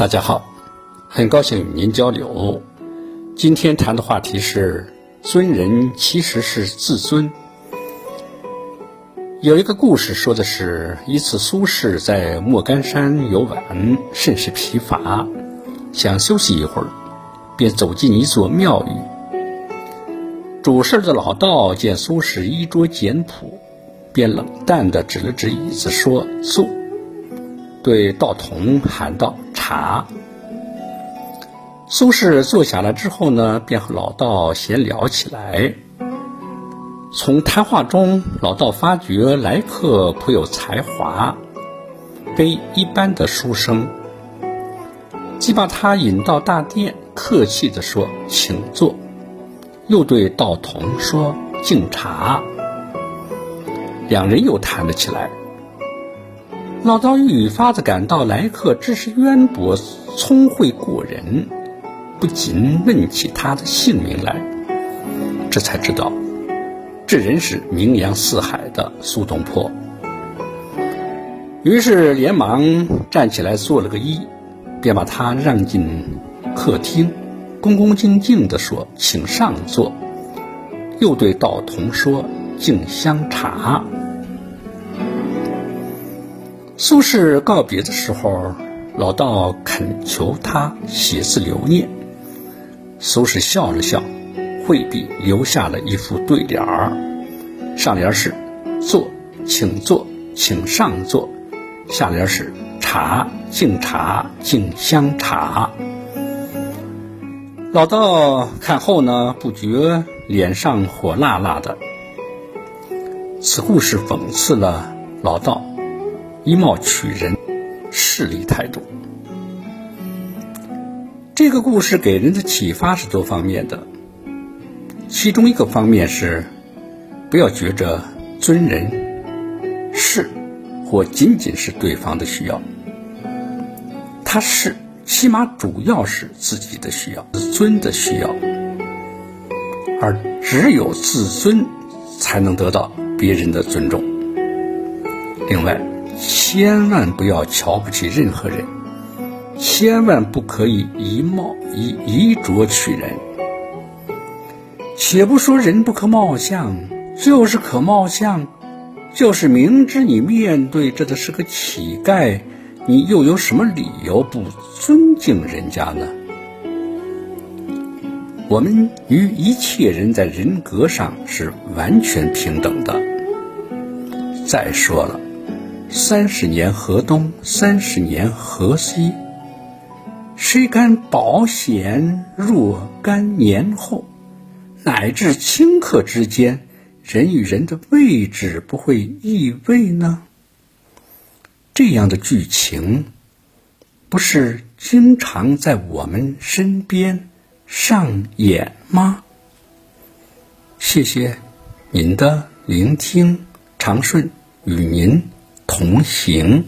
大家好，很高兴与您交流。今天谈的话题是尊人其实是自尊。有一个故事说的是，一次苏轼在莫干山游玩，甚是疲乏，想休息一会儿，便走进一座庙宇。主事的老道见苏轼衣着简朴，便冷淡地指了指椅子说：“坐。”对道童喊道。茶。苏轼坐下来之后呢，便和老道闲聊起来。从谈话中，老道发觉来客颇有才华，非一般的书生，即把他引到大殿，客气地说：“请坐。”又对道童说：“敬茶。”两人又谈了起来。老道愈发的感到来客知识渊博、聪慧过人，不禁问起他的姓名来，这才知道这人是名扬四海的苏东坡。于是连忙站起来做了个揖，便把他让进客厅，恭恭敬敬地说：“请上座。”又对道童说：“敬香茶。”苏轼告别的时候，老道恳求他写字留念。苏轼笑了笑，挥笔留下了一副对联儿，上联是“坐，请坐，请上座”，下联是“茶，敬茶，敬香茶”。老道看后呢，不觉脸上火辣辣的。此故事讽刺了老道。以貌取人，势力太多。这个故事给人的启发是多方面的，其中一个方面是，不要觉着尊人是或仅仅是对方的需要，他是起码主要是自己的需要，自尊的需要，而只有自尊才能得到别人的尊重。另外。千万不要瞧不起任何人，千万不可以以貌以衣着取人。且不说人不可貌相，就是可貌相，就是明知你面对着的是个乞丐，你又有什么理由不尊敬人家呢？我们与一切人在人格上是完全平等的。再说了。三十年河东，三十年河西。谁敢保险若干年后，乃至顷刻之间，人与人的位置不会易位呢？这样的剧情，不是经常在我们身边上演吗？谢谢您的聆听，长顺与您。同行。